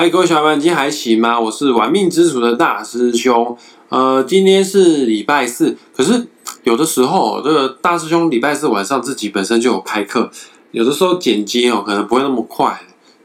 嗨，各位小伙伴，今天还行吗？我是玩命之徒的大师兄。呃，今天是礼拜四，可是有的时候，这个大师兄礼拜四晚上自己本身就有开课，有的时候剪接哦，可能不会那么快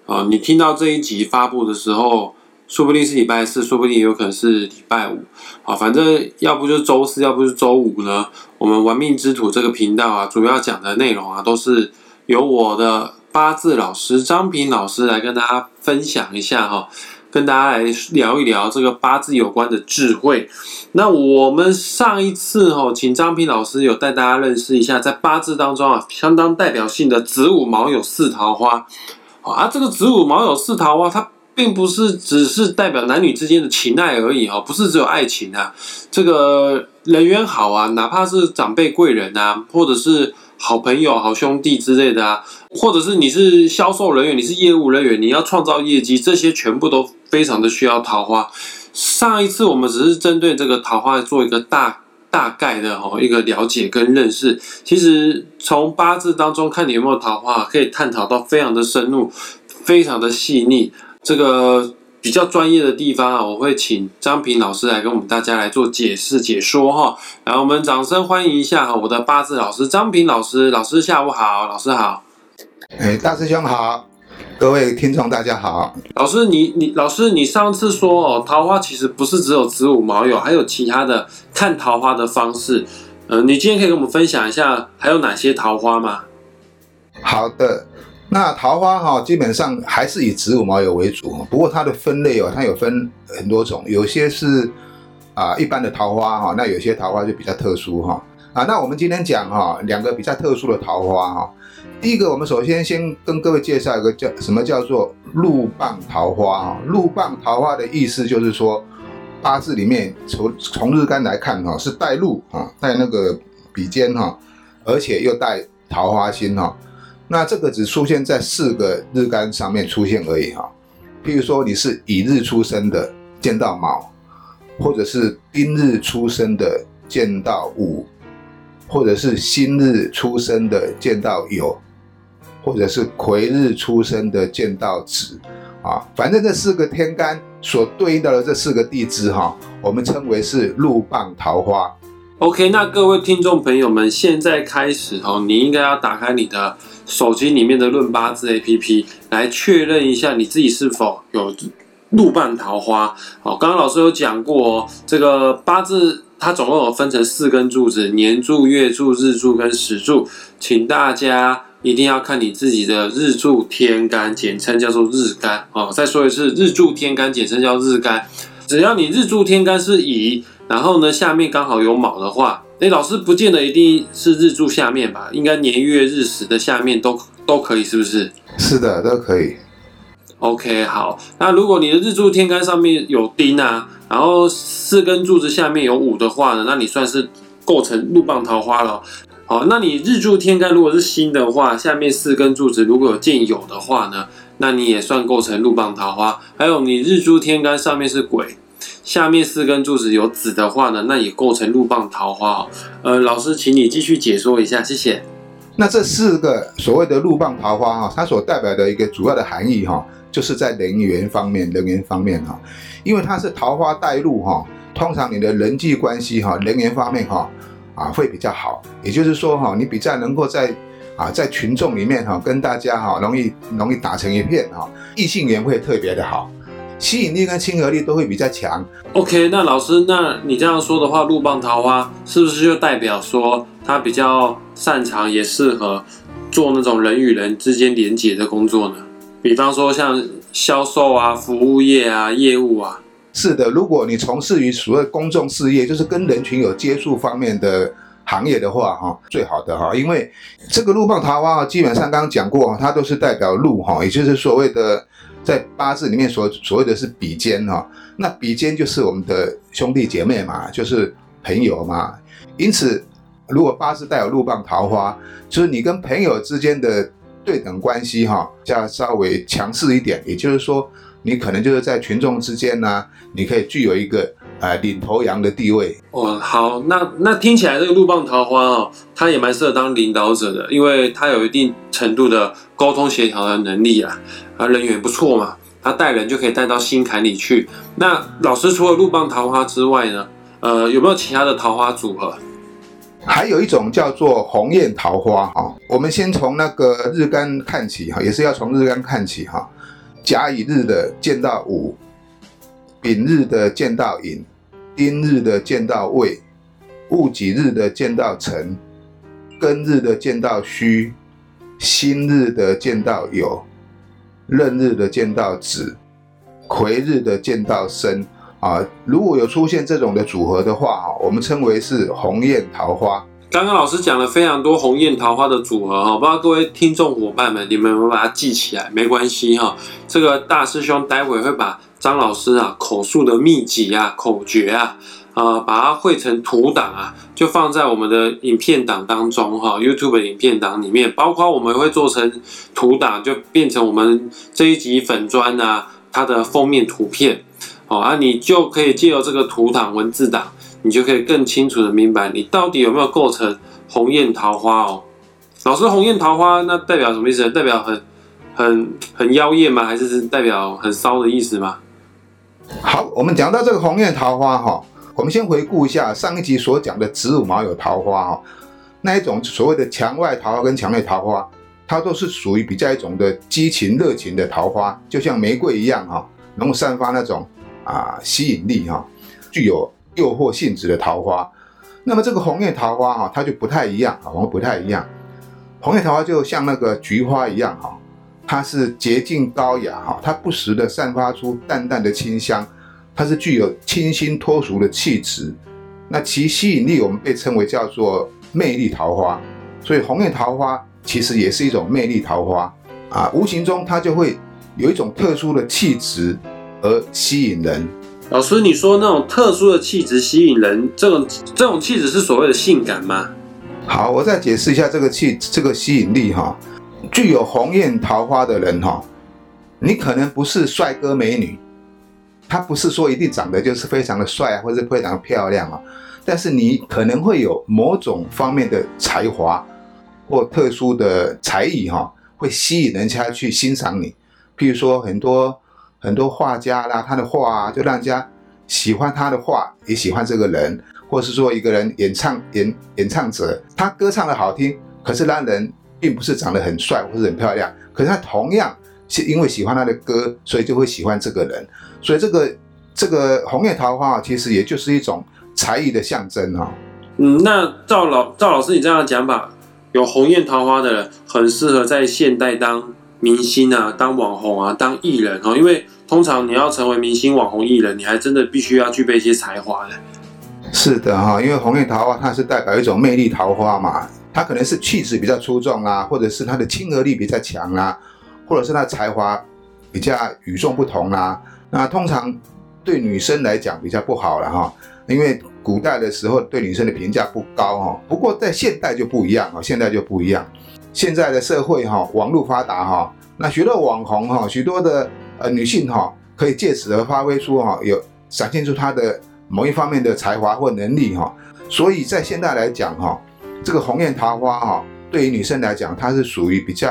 哦。你听到这一集发布的时候，说不定是礼拜四，说不定也有可能是礼拜五。啊，反正要不就周四，要不是周五呢。我们玩命之徒这个频道啊，主要讲的内容啊，都是由我的八字老师张平老师来跟大家分享一下哈，跟大家来聊一聊这个八字有关的智慧。那我们上一次哈，请张平老师有带大家认识一下，在八字当中啊，相当代表性的子午卯酉四桃花。啊，这个子午卯酉四桃花，它并不是只是代表男女之间的情爱而已哈，不是只有爱情啊，这个人缘好啊，哪怕是长辈贵人啊，或者是好朋友、好兄弟之类的啊，或者是你是销售人员，你是业务人员，你要创造业绩，这些全部都非常的需要桃花。上一次我们只是针对这个桃花做一个大大概的哦一个了解跟认识，其实从八字当中看你有没有桃花，可以探讨到非常的深入，非常的细腻。这个比较专业的地方啊，我会请张平老师来跟我们大家来做解释解说哈。然后我们掌声欢迎一下哈，我的八字老师张平老师，老师下午好，老师好。哎，大师兄好，各位听众大家好。老师，你你老师，你上次说哦，桃花其实不是只有子午卯酉，还有其他的看桃花的方式。呃，你今天可以跟我们分享一下，还有哪些桃花吗？好的，那桃花哈、基本上还是以植物毛油为主，不过它的分类哦，它有分很多种，有些是啊、一般的桃花哈、那有些桃花就比较特殊哈、啊。那我们今天讲哈、两个比较特殊的桃花哈、第一个，我们首先先跟各位介绍一个叫什么叫做禄棒桃花哈、禄棒桃花的意思就是说，八字里面从从日干来看哈、是带禄啊，带那个比肩哈、而且又带桃花心哈、那这个只出现在四个日干上面出现而已哈、譬如说你是乙日出生的，见到卯，或者是丁日出生的见到午，或者是辛日出生的见到酉，或者是癸日出生的见到子，啊，反正这四个天干所对应到的这四个地支哈、我们称为是禄棒桃花。OK，那各位听众朋友们，现在开始哦，你应该要打开你的手机里面的论八字 APP 来确认一下你自己是否有路半桃花。哦，刚刚老师有讲过哦，这个八字它总共有分成四根柱子：年柱、月柱、日柱跟时柱。请大家一定要看你自己的日柱天干，简称叫做日干哦。再说一次，日柱天干简称叫日干。只要你日柱天干是乙，然后呢下面刚好有卯的话，哎，老师不见得一定是日柱下面吧？应该年月日时的下面都都可以，是不是是的，都可以。？OK，好。那如果你的日柱天干上面有丁啊，然后四根柱子下面有五的话呢，那你算是构成路棒桃花了。好，那你日柱天干如果是辛的话，下面四根柱子如果有见酉的话呢，那你也算构成路棒桃花。还有你日柱天干上面是癸，下面四根柱子有子的话呢，那也构成禄棒桃花哦。呃，老师，请你继续解说一下，谢谢。那这四个所谓的禄棒桃花哈、它所代表的一个主要的含义哈、就是在人缘方面，人缘方面哈、因为它是桃花带禄哈、通常你的人际关系哈、人缘方面哈、啊会比较好，也就是说哈、你比较能够在啊在群众里面哈、跟大家哈、容易容易打成一片哈、异性缘会特别的好，吸引力跟亲和力都会比较强。OK，那老师，那你这样说的话，鹿棒桃花是不是就代表说他比较擅长，也适合做那种人与人之间连结的工作呢？比方说像销售啊、服务业啊、业务啊。是的，如果你从事于所谓公众事业，就是跟人群有接触方面的行业的话，哈，最好的哈，因为这个鹿棒桃花啊，基本上刚刚讲过，它都是代表鹿哈，也就是所谓的在八字里面所所谓的是比肩哈，那比肩就是我们的兄弟姐妹嘛，就是朋友嘛，因此如果八字带有禄棒桃花，就是你跟朋友之间的对等关系哈，要稍微强势一点，也就是说。你可能就是在群众之间呢、你可以具有一个呃领头羊的地位。哦，好，那那听起来这个路棒桃花哦，他也蛮适合当领导者的，因为他有一定程度的沟通协调的能力啊，啊，人缘不错嘛，他带人就可以带到心坎里去。那老师除了路棒桃花之外呢，呃，有没有其他的桃花组合？还有一种叫做鸿雁桃花哈，我们先从那个日干看起哈，也是要从日干看起哈。甲乙日的见到午，丙日的见到寅，丁日的见到未，戊己日的见到辰，庚日的见到戌，辛日的见到酉，壬日的见到子，癸日的见到申。啊，如果有出现这种的组合的话，哈，我们称为是鸿雁桃花。刚刚老师讲了非常多鸿雁桃花的组合哈，不知道各位听众伙伴们，你们有没有把它记起来？没关系哈，这个大师兄待会会把张老师啊口述的秘籍啊、口诀啊，啊，把它汇成图档啊，就放在我们的影片档当中哈，YouTube 影片档里面，包括我们会做成图档，就变成我们这一集粉砖啊它的封面图片。好啊，你就可以借由这个图档文字档，你就可以更清楚的明白你到底有没有构成鸿雁桃花哦。老师，鸿雁桃花那代表什么意思？代表很很很妖艳吗？还是是代表很骚的意思吗？好，我们讲到这个红叶桃花哈，我们先回顾一下上一集所讲的子午卯酉桃花哈，那一种所谓的墙外桃花跟墙内桃花，它都是属于比较一种的激情热情的桃花，就像玫瑰一样哈，能够散发那种。啊，吸引力哈，具有诱惑性质的桃花。那么这个红叶桃花哈，它就不太一样啊，我们不太一样。红叶桃花就像那个菊花一样哈，它是洁净高雅哈，它不时的散发出淡淡的清香，它是具有清新脱俗的气质。那其吸引力我们被称为叫做魅力桃花，所以红叶桃花其实也是一种魅力桃花啊，无形中它就会有一种特殊的气质。而吸引人，老师，你说那种特殊的气质吸引人，这种这种气质是所谓的性感吗？好，我再解释一下这个气这个吸引力哈。具有红艳桃花的人哈，你可能不是帅哥美女，他不是说一定长得就是非常的帅啊，或者非常漂亮啊，但是你可能会有某种方面的才华或特殊的才艺哈，会吸引人家去欣赏你。譬如说很多。很多画家啦，他的画啊就让人家喜欢他的画，也喜欢这个人，或是说一个人演唱演演唱者，他歌唱的好听，可是让人并不是长得很帅或者很漂亮，可是他同样是因为喜欢他的歌，所以就会喜欢这个人。所以这个这个红叶桃花其实也就是一种才艺的象征啊。嗯，那赵老赵老师，你这样讲法，有红艳桃花的人很适合在现代当明星啊，当网红啊，当艺人哦，因为。通常你要成为明星、网红、艺人，你还真的必须要具备一些才华的。是的哈，因为红叶桃花它是代表一种魅力桃花嘛，他可能是气质比较出众啊，或者是他的亲和力比较强啊，或者是它才华比较与众不同啦。那通常对女生来讲比较不好了哈，因为古代的时候对女生的评价不高哈。不过在现代就不一样啊，现在就不一样。现在的社会哈，网络发达哈，那许多网红哈，许多的。呃，女性哈可以借此而发挥出哈有展现出她的某一方面的才华或能力哈，所以在现代来讲哈，这个红艳桃花哈，对于女生来讲，它是属于比较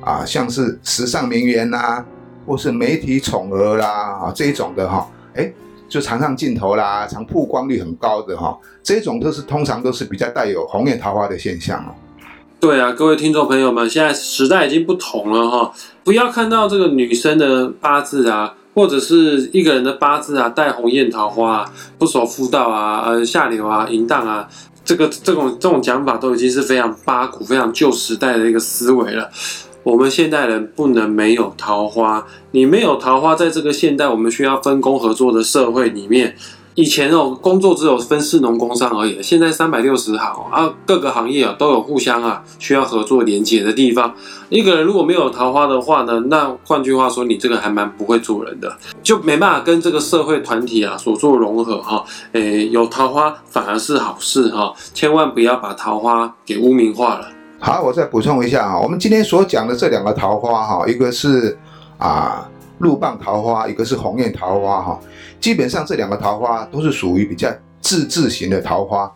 啊像是时尚名媛呐，或是媒体宠儿啦啊这一种的哈，哎，就常上镜头啦，常曝光率很高的哈，这种都是通常都是比较带有红艳桃花的现象哦。对啊，各位听众朋友们，现在时代已经不同了哈，不要看到这个女生的八字啊，或者是一个人的八字啊，带红艳桃花、不守妇道啊、呃下流啊、淫荡啊，这个这种这种讲法都已经是非常八股、非常旧时代的一个思维了。我们现代人不能没有桃花，你没有桃花，在这个现代我们需要分工合作的社会里面。以前哦，工作只有分市农工商而已，现在三百六十行啊，各个行业啊都有互相啊需要合作连接的地方。一个人如果没有桃花的话呢，那换句话说，你这个还蛮不会做人的，就没办法跟这个社会团体啊所做融合哈。诶，有桃花反而是好事哈，千万不要把桃花给污名化了。好，我再补充一下啊，我们今天所讲的这两个桃花哈，一个是啊鹿棒桃花，一个是鸿雁桃花哈。基本上这两个桃花都是属于比较自制型的桃花。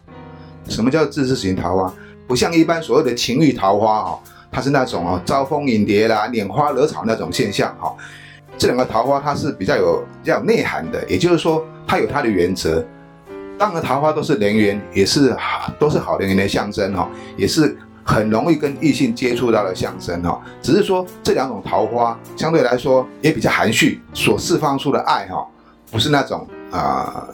什么叫自制型桃花？不像一般所谓的情欲桃花哈，它是那种哦招蜂引蝶啦、拈花惹草那种现象哈。这两个桃花它是比较有比较有内涵的，也就是说它有它的原则。当然桃花都是人缘，也是都是好人缘的象征哈，也是很容易跟异性接触到的象征哈。只是说这两种桃花相对来说也比较含蓄，所释放出的爱哈，不是那种啊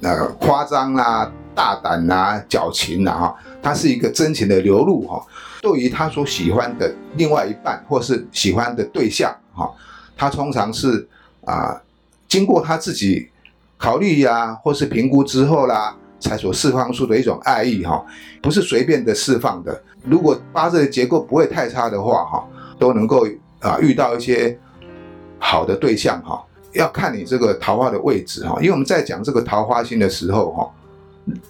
那个夸张啦、大胆啦、矫情啦哈，它是一个真情的流露哈。对于他所喜欢的另外一半，或是喜欢的对象，哈，他通常是啊，经过他自己考虑呀，或是评估之后啦，才所释放出的一种爱意，哈，不是随便的释放的。如果八字的结构不会太差的话，哈，都能够啊遇到一些好的对象，哈，要看你这个桃花的位置，哈，因为我们在讲这个桃花星的时候，哈，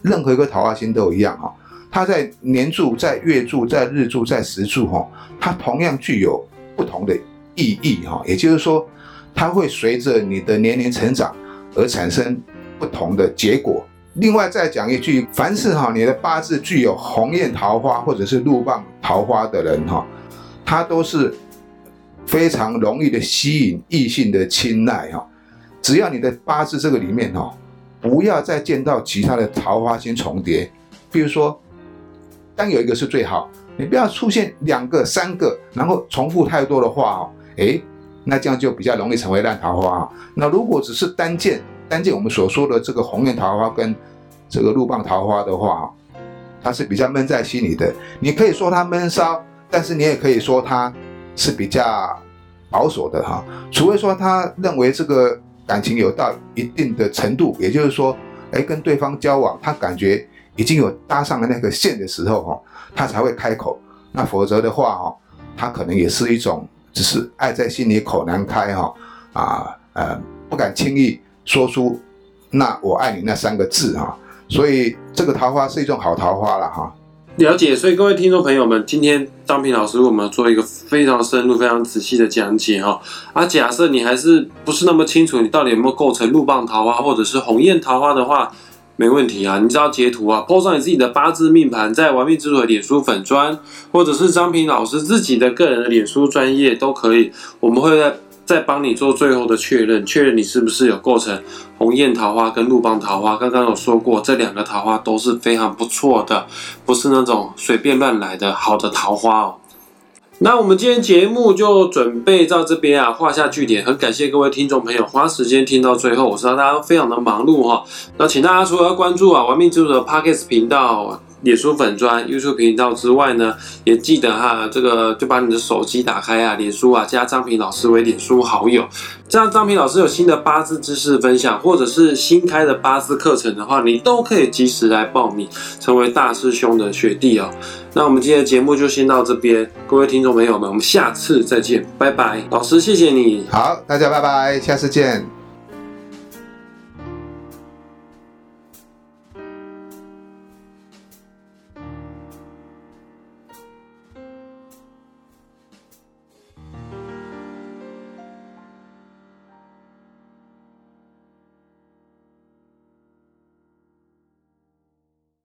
任何一个桃花星都一样，哈。它在年柱、在月柱、在日柱、在时柱，哈，它同样具有不同的意义，哈，也就是说，它会随着你的年龄成长而产生不同的结果。另外再讲一句，凡是哈你的八字具有红艳桃花或者是鹿棒桃花的人，哈，他都是非常容易的吸引异性的青睐，哈，只要你的八字这个里面，哈，不要再见到其他的桃花星重叠，比如说。单有一个是最好，你不要出现两个、三个，然后重复太多的话哦，哎，那这样就比较容易成为烂桃花啊。那如果只是单见单见我们所说的这个红艳桃花跟这个鹿棒桃花的话，它是比较闷在心里的。你可以说它闷骚，但是你也可以说它是比较保守的哈。除非说他认为这个感情有到一定的程度，也就是说，哎，跟对方交往，他感觉。已经有搭上了那个线的时候，哈，他才会开口。那否则的话，哈，他可能也是一种只是爱在心里口难开，哈，啊，呃，不敢轻易说出“那我爱你”那三个字，哈。所以这个桃花是一种好桃花了，哈。了解。所以各位听众朋友们，今天张平老师为我们做一个非常深入、非常仔细的讲解，哈。啊，假设你还是不是那么清楚，你到底有没有构成鹿棒桃花或者是鸿雁桃花的话？没问题啊，你只要截图啊，po 上你自己的八字命盘，在玩命之主的脸书粉砖，或者是张平老师自己的个人的脸书专业都可以，我们会在再帮你做最后的确认，确认你是不是有构成红艳桃花跟鹿邦桃花。刚刚有说过，这两个桃花都是非常不错的，不是那种随便乱来的好的桃花哦。那我们今天节目就准备到这边啊，画下句点。很感谢各位听众朋友花时间听到最后，我知道大家非常的忙碌哈。那请大家除了要关注啊玩命之主的 Pockets 频道、脸书粉专、YouTube 频道之外呢，也记得哈，这个就把你的手机打开啊，脸书啊，加张平老师为脸书好友。这样张平老师有新的八字知识分享，或者是新开的八字课程的话，你都可以及时来报名，成为大师兄的学弟哦。那我们今天的节目就先到这边，各位听众朋友们，我们下次再见，拜拜。老师，谢谢你。好，大家拜拜，下次见。